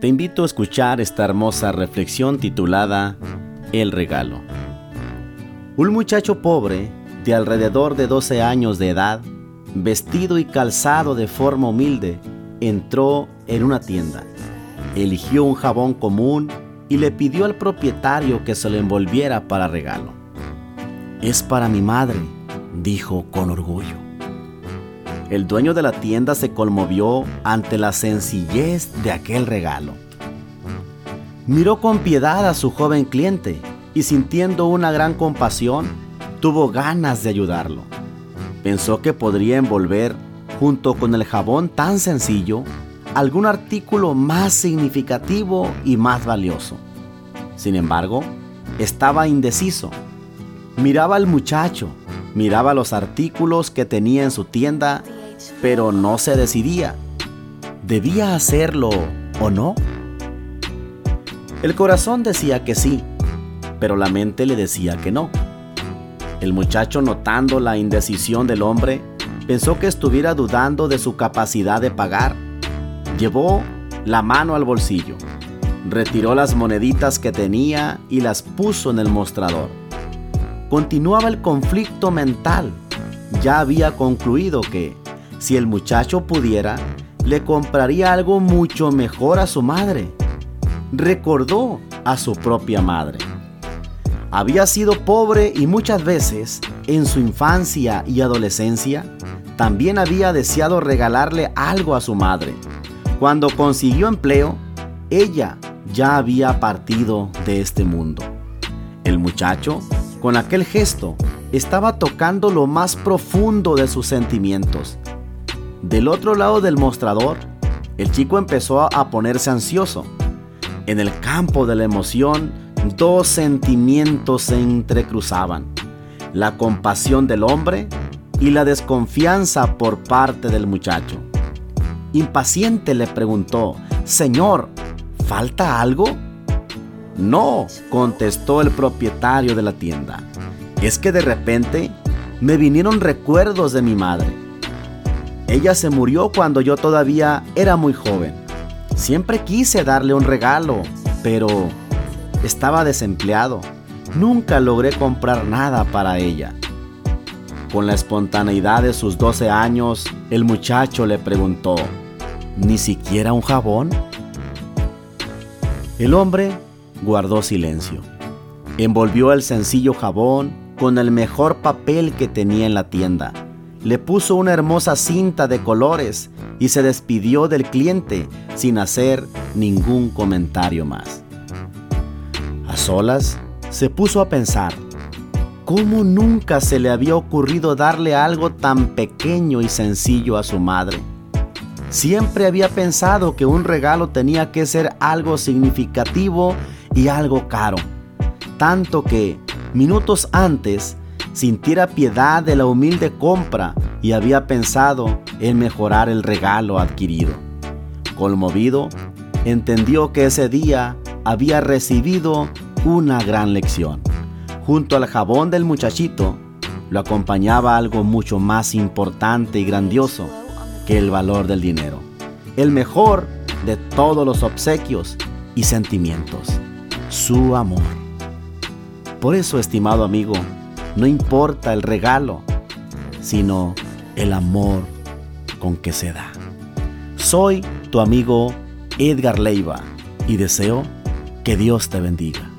Te invito a escuchar esta hermosa reflexión titulada El regalo. Un muchacho pobre, de alrededor de 12 años de edad, vestido y calzado de forma humilde, entró en una tienda. Eligió un jabón común y le pidió al propietario que se lo envolviera para regalo. Es para mi madre, dijo con orgullo. El dueño de la tienda se conmovió ante la sencillez de aquel regalo. Miró con piedad a su joven cliente y sintiendo una gran compasión, tuvo ganas de ayudarlo. Pensó que podría envolver, junto con el jabón tan sencillo, algún artículo más significativo y más valioso. Sin embargo, estaba indeciso. Miraba al muchacho, miraba los artículos que tenía en su tienda, pero no se decidía. ¿Debía hacerlo o no? El corazón decía que sí, pero la mente le decía que no. El muchacho, notando la indecisión del hombre, pensó que estuviera dudando de su capacidad de pagar. Llevó la mano al bolsillo, retiró las moneditas que tenía y las puso en el mostrador. Continuaba el conflicto mental. Ya había concluido que, si el muchacho pudiera, le compraría algo mucho mejor a su madre. Recordó a su propia madre. Había sido pobre y muchas veces, en su infancia y adolescencia, también había deseado regalarle algo a su madre. Cuando consiguió empleo, ella ya había partido de este mundo. El muchacho, con aquel gesto, estaba tocando lo más profundo de sus sentimientos. Del otro lado del mostrador, el chico empezó a ponerse ansioso. En el campo de la emoción, dos sentimientos se entrecruzaban, la compasión del hombre y la desconfianza por parte del muchacho. Impaciente le preguntó, Señor, ¿falta algo? No, contestó el propietario de la tienda. Es que de repente me vinieron recuerdos de mi madre. Ella se murió cuando yo todavía era muy joven. Siempre quise darle un regalo, pero estaba desempleado. Nunca logré comprar nada para ella. Con la espontaneidad de sus 12 años, el muchacho le preguntó, ¿ni siquiera un jabón? El hombre guardó silencio. Envolvió el sencillo jabón con el mejor papel que tenía en la tienda. Le puso una hermosa cinta de colores y se despidió del cliente sin hacer ningún comentario más solas, se puso a pensar, ¿cómo nunca se le había ocurrido darle algo tan pequeño y sencillo a su madre? Siempre había pensado que un regalo tenía que ser algo significativo y algo caro, tanto que, minutos antes, sintiera piedad de la humilde compra y había pensado en mejorar el regalo adquirido. Conmovido, entendió que ese día había recibido una gran lección. Junto al jabón del muchachito lo acompañaba algo mucho más importante y grandioso que el valor del dinero. El mejor de todos los obsequios y sentimientos, su amor. Por eso, estimado amigo, no importa el regalo, sino el amor con que se da. Soy tu amigo Edgar Leiva y deseo que Dios te bendiga.